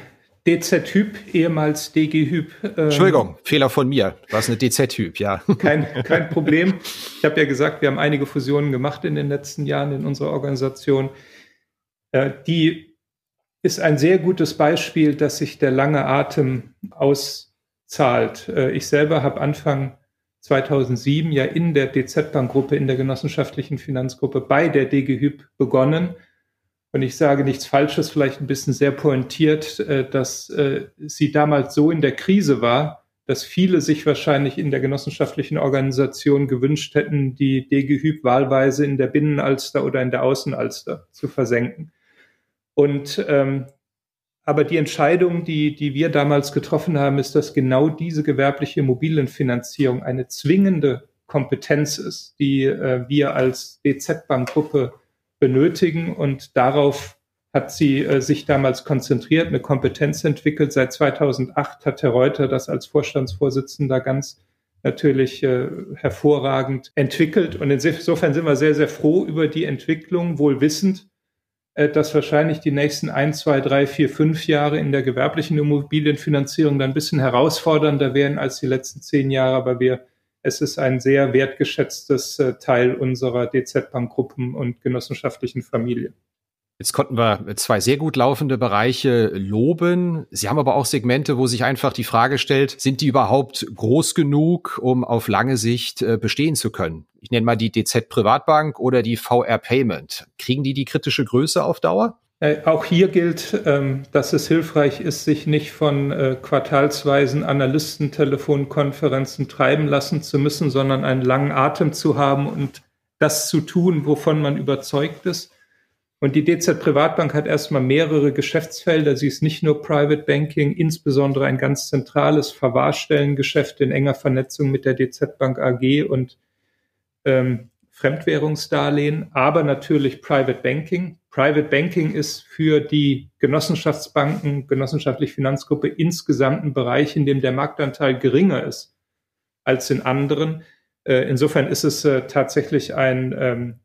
DZ Hyp, ehemals DG Hyp. Ähm, Entschuldigung, Fehler von mir. Was eine DZ Hyp, ja. Kein, kein Problem. Ich habe ja gesagt, wir haben einige Fusionen gemacht in den letzten Jahren in unserer Organisation. Äh, die ist ein sehr gutes Beispiel, dass sich der lange Atem auszahlt. Äh, ich selber habe Anfang 2007 ja in der DZ-Bank-Gruppe, in der genossenschaftlichen Finanzgruppe bei der DG Hyp begonnen. Und ich sage nichts Falsches, vielleicht ein bisschen sehr pointiert, äh, dass äh, sie damals so in der Krise war, dass viele sich wahrscheinlich in der genossenschaftlichen Organisation gewünscht hätten, die DG Hyp wahlweise in der Binnenalster oder in der Außenalster zu versenken. Und ähm, aber die Entscheidung, die, die wir damals getroffen haben, ist, dass genau diese gewerbliche Immobilienfinanzierung eine zwingende Kompetenz ist, die äh, wir als DZ-Bank-Gruppe benötigen. Und darauf hat sie äh, sich damals konzentriert, eine Kompetenz entwickelt. Seit 2008 hat Herr Reuter das als Vorstandsvorsitzender ganz natürlich äh, hervorragend entwickelt. Und insofern sind wir sehr, sehr froh über die Entwicklung, wohl wissend, äh, dass wahrscheinlich die nächsten ein, zwei, drei, vier, fünf Jahre in der gewerblichen Immobilienfinanzierung dann ein bisschen herausfordernder werden als die letzten zehn Jahre, aber wir, es ist ein sehr wertgeschätztes äh, Teil unserer DZ-Bank-Gruppen und genossenschaftlichen Familie. Jetzt konnten wir zwei sehr gut laufende Bereiche loben. Sie haben aber auch Segmente, wo sich einfach die Frage stellt, sind die überhaupt groß genug, um auf lange Sicht äh, bestehen zu können? Ich nenne mal die DZ Privatbank oder die VR Payment. Kriegen die die kritische Größe auf Dauer? Äh, auch hier gilt, ähm, dass es hilfreich ist, sich nicht von äh, quartalsweisen Analystentelefonkonferenzen treiben lassen zu müssen, sondern einen langen Atem zu haben und das zu tun, wovon man überzeugt ist. Und die DZ Privatbank hat erstmal mehrere Geschäftsfelder. Sie ist nicht nur Private Banking, insbesondere ein ganz zentrales Verwahrstellengeschäft in enger Vernetzung mit der DZ Bank AG und ähm, Fremdwährungsdarlehen, aber natürlich Private Banking. Private Banking ist für die Genossenschaftsbanken, genossenschaftliche Finanzgruppe insgesamt ein Bereich, in dem der Marktanteil geringer ist als in anderen. Äh, insofern ist es äh, tatsächlich ein, ähm,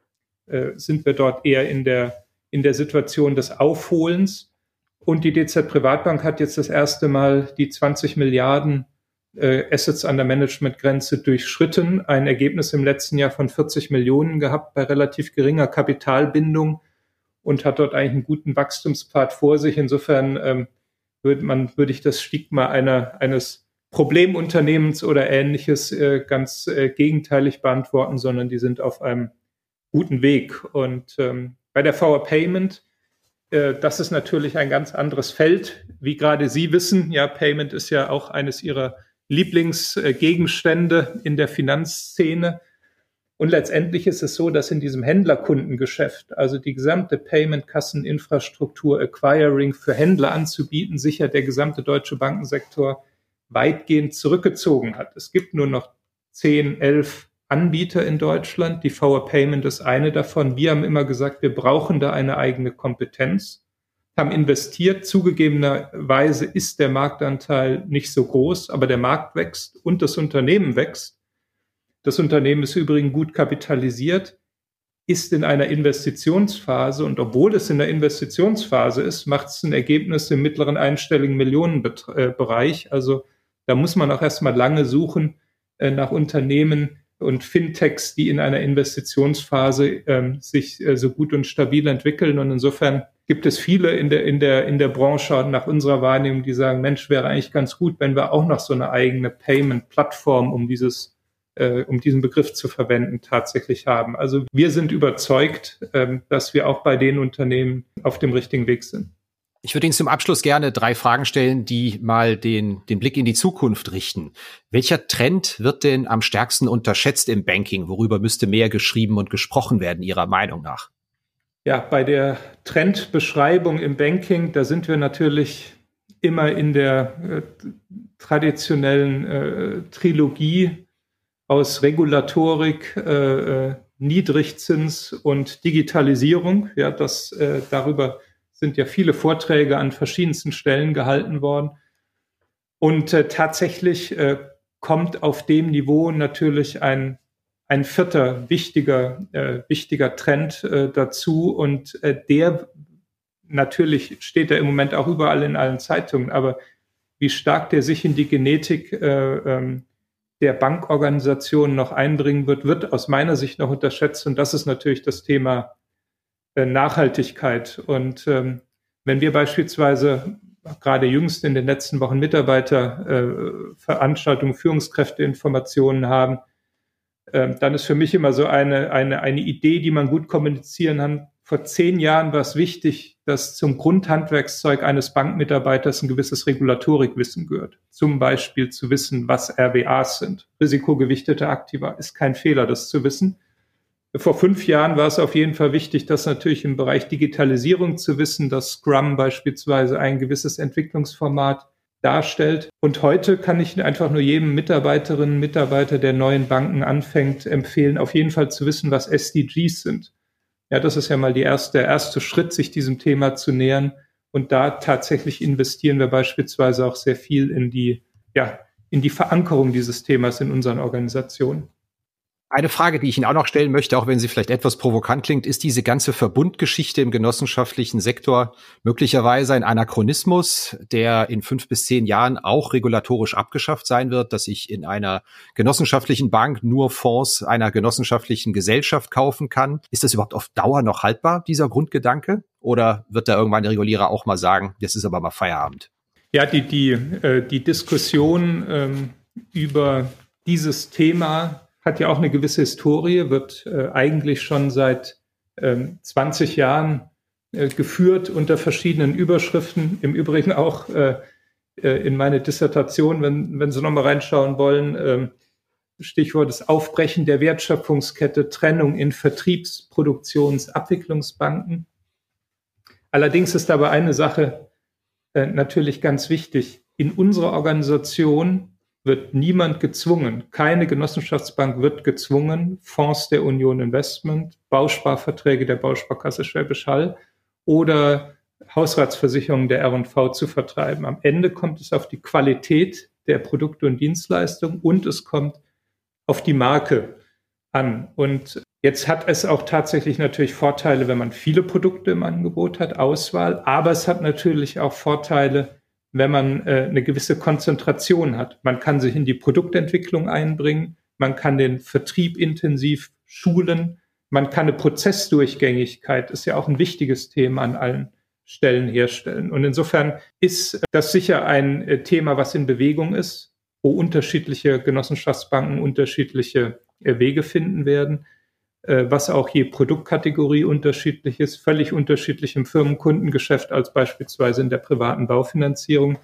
äh, sind wir dort eher in der in der Situation des Aufholens. Und die DZ Privatbank hat jetzt das erste Mal die 20 Milliarden Assets an der Managementgrenze durchschritten. Ein Ergebnis im letzten Jahr von 40 Millionen gehabt bei relativ geringer Kapitalbindung und hat dort eigentlich einen guten Wachstumspfad vor sich. Insofern ähm, würde man, würde ich das Stigma einer, eines Problemunternehmens oder ähnliches äh, ganz äh, gegenteilig beantworten, sondern die sind auf einem guten Weg. Und ähm, bei der VR Payment, äh, das ist natürlich ein ganz anderes Feld. Wie gerade Sie wissen, ja, Payment ist ja auch eines Ihrer Lieblingsgegenstände in der Finanzszene. Und letztendlich ist es so, dass in diesem Händlerkundengeschäft, also die gesamte Payment-Kasseninfrastruktur, Acquiring für Händler anzubieten, sicher der gesamte deutsche Bankensektor weitgehend zurückgezogen hat. Es gibt nur noch 10, 11 Anbieter in Deutschland. Die VR Payment ist eine davon. Wir haben immer gesagt, wir brauchen da eine eigene Kompetenz haben investiert. Zugegebenerweise ist der Marktanteil nicht so groß, aber der Markt wächst und das Unternehmen wächst. Das Unternehmen ist übrigens gut kapitalisiert, ist in einer Investitionsphase und obwohl es in der Investitionsphase ist, macht es ein Ergebnis im mittleren einstelligen Millionenbereich. Also da muss man auch erstmal lange suchen äh, nach Unternehmen, und Fintechs, die in einer Investitionsphase ähm, sich äh, so gut und stabil entwickeln. Und insofern gibt es viele in der, in der, in der Branche nach unserer Wahrnehmung, die sagen, Mensch, wäre eigentlich ganz gut, wenn wir auch noch so eine eigene Payment-Plattform, um dieses, äh, um diesen Begriff zu verwenden, tatsächlich haben. Also wir sind überzeugt, ähm, dass wir auch bei den Unternehmen auf dem richtigen Weg sind. Ich würde Ihnen zum Abschluss gerne drei Fragen stellen, die mal den, den Blick in die Zukunft richten. Welcher Trend wird denn am stärksten unterschätzt im Banking? Worüber müsste mehr geschrieben und gesprochen werden, Ihrer Meinung nach? Ja, bei der Trendbeschreibung im Banking, da sind wir natürlich immer in der äh, traditionellen äh, Trilogie aus Regulatorik, äh, äh Niedrigzins und Digitalisierung. Ja, das äh, darüber sind ja viele Vorträge an verschiedensten Stellen gehalten worden. Und äh, tatsächlich äh, kommt auf dem Niveau natürlich ein, ein vierter wichtiger, äh, wichtiger Trend äh, dazu. Und äh, der natürlich steht er im Moment auch überall in allen Zeitungen, aber wie stark der sich in die Genetik äh, ähm, der Bankorganisation noch einbringen wird, wird aus meiner Sicht noch unterschätzt. Und das ist natürlich das Thema äh, Nachhaltigkeit. Und ähm, wenn wir beispielsweise gerade jüngst in den letzten Wochen Mitarbeiterveranstaltungen, äh, Führungskräfteinformationen haben, äh, dann ist für mich immer so eine, eine, eine Idee, die man gut kommunizieren kann. Vor zehn Jahren war es wichtig, dass zum Grundhandwerkszeug eines Bankmitarbeiters ein gewisses Regulatorikwissen gehört. Zum Beispiel zu wissen, was RWAs sind. Risikogewichtete Aktiva ist kein Fehler, das zu wissen. Vor fünf Jahren war es auf jeden Fall wichtig, dass natürlich im Bereich Digitalisierung zu wissen, dass Scrum beispielsweise ein gewisses Entwicklungsformat darstellt. Und heute kann ich einfach nur jedem Mitarbeiterinnen, Mitarbeiter der neuen Banken anfängt, empfehlen, auf jeden Fall zu wissen, was SDGs sind. Ja, das ist ja mal erste, der erste Schritt, sich diesem Thema zu nähern. Und da tatsächlich investieren wir beispielsweise auch sehr viel in die, ja, in die Verankerung dieses Themas in unseren Organisationen. Eine Frage, die ich Ihnen auch noch stellen möchte, auch wenn sie vielleicht etwas provokant klingt, ist diese ganze Verbundgeschichte im genossenschaftlichen Sektor möglicherweise ein Anachronismus, der in fünf bis zehn Jahren auch regulatorisch abgeschafft sein wird, dass ich in einer genossenschaftlichen Bank nur Fonds einer genossenschaftlichen Gesellschaft kaufen kann. Ist das überhaupt auf Dauer noch haltbar, dieser Grundgedanke? Oder wird da irgendwann der Regulierer auch mal sagen, das ist aber mal Feierabend? Ja, die, die, äh, die Diskussion ähm, über dieses Thema hat ja auch eine gewisse Historie, wird äh, eigentlich schon seit ähm, 20 Jahren äh, geführt unter verschiedenen Überschriften. Im Übrigen auch äh, äh in meine Dissertation, wenn, wenn Sie nochmal reinschauen wollen, äh, Stichwort das Aufbrechen der Wertschöpfungskette, Trennung in Vertriebs-, Produktions-, Abwicklungsbanken. Allerdings ist aber eine Sache äh, natürlich ganz wichtig. In unserer Organisation wird niemand gezwungen, keine Genossenschaftsbank wird gezwungen, Fonds der Union Investment, Bausparverträge der Bausparkasse Schwäbisch Hall oder Hausratsversicherungen der R&V zu vertreiben. Am Ende kommt es auf die Qualität der Produkte und Dienstleistungen und es kommt auf die Marke an. Und Jetzt hat es auch tatsächlich natürlich Vorteile, wenn man viele Produkte im Angebot hat, Auswahl, aber es hat natürlich auch Vorteile, wenn man äh, eine gewisse Konzentration hat. Man kann sich in die Produktentwicklung einbringen, man kann den Vertrieb intensiv schulen, man kann eine Prozessdurchgängigkeit, ist ja auch ein wichtiges Thema an allen Stellen herstellen. Und insofern ist das sicher ein äh, Thema, was in Bewegung ist, wo unterschiedliche Genossenschaftsbanken unterschiedliche äh, Wege finden werden, was auch je Produktkategorie unterschiedlich ist, völlig unterschiedlich im Firmenkundengeschäft als beispielsweise in der privaten Baufinanzierung.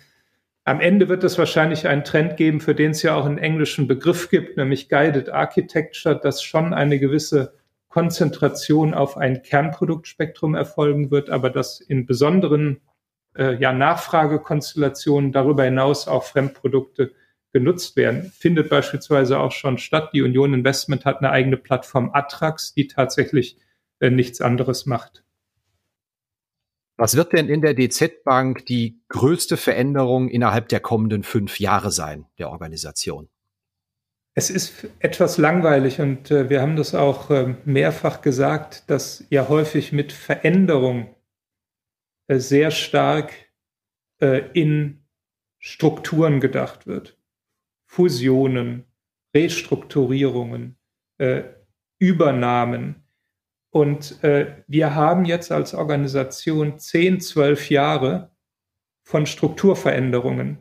Am Ende wird es wahrscheinlich einen Trend geben, für den es ja auch einen englischen Begriff gibt, nämlich Guided Architecture, dass schon eine gewisse Konzentration auf ein Kernproduktspektrum erfolgen wird, aber dass in besonderen äh, ja, Nachfragekonstellationen darüber hinaus auch Fremdprodukte genutzt werden. Findet beispielsweise auch schon statt. Die Union Investment hat eine eigene Plattform Atrax, die tatsächlich äh, nichts anderes macht. Was wird denn in der DZ Bank die größte Veränderung innerhalb der kommenden fünf Jahre sein, der Organisation? Es ist etwas langweilig und äh, wir haben das auch äh, mehrfach gesagt, dass ja häufig mit Veränderung äh, sehr stark äh, in Strukturen gedacht wird. Fusionen, Restrukturierungen, äh, Übernahmen. Und äh, wir haben jetzt als Organisation zehn, zwölf Jahre von Strukturveränderungen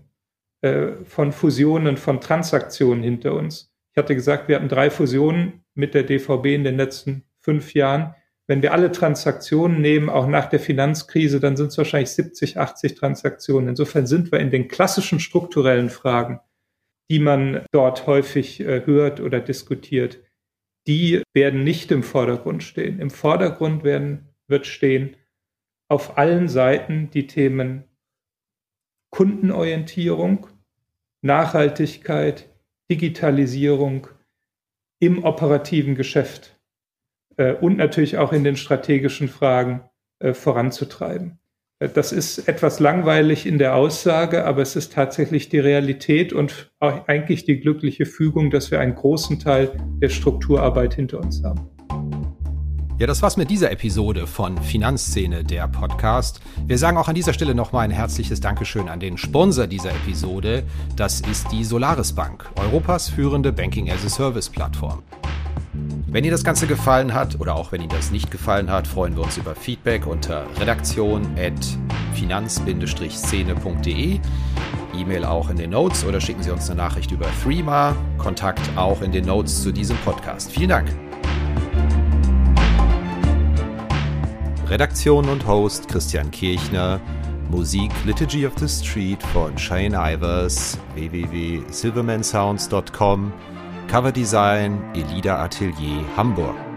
äh, von Fusionen, von Transaktionen hinter uns. Ich hatte gesagt, wir hatten drei Fusionen mit der DVB in den letzten fünf Jahren. Wenn wir alle Transaktionen nehmen, auch nach der Finanzkrise, dann sind es wahrscheinlich 70, 80 Transaktionen. Insofern sind wir in den klassischen strukturellen Fragen, die man dort häufig äh, hört oder diskutiert, die werden nicht im Vordergrund stehen. Im Vordergrund werden, wird stehen auf allen Seiten die Themen Kundenorientierung, Nachhaltigkeit, Digitalisierung im operativen Geschäft äh, und natürlich auch in den strategischen Fragen äh, voranzutreiben. Das ist etwas langweilig in der Aussage, aber es ist tatsächlich die Realität und eigentlich die glückliche Fügung, dass wir einen großen Teil der Strukturarbeit hinter uns haben. Ja, das war's mit dieser Episode von Finanzszene, der Podcast. Wir sagen auch an dieser Stelle nochmal ein herzliches Dankeschön an den Sponsor dieser Episode. Das ist die Solaris Bank, Europas führende Banking-as-a-Service-Plattform. Wenn Ihnen das Ganze gefallen hat oder auch wenn Ihnen das nicht gefallen hat, freuen wir uns über Feedback unter redaktion.finanz-szene.de. E-Mail auch in den Notes oder schicken Sie uns eine Nachricht über Threema. Kontakt auch in den Notes zu diesem Podcast. Vielen Dank. Redaktion und Host Christian Kirchner. Musik Liturgy of the Street von Shane Ivers, www.silvermansounds.com. Coverdesign Elida Atelier Hamburg.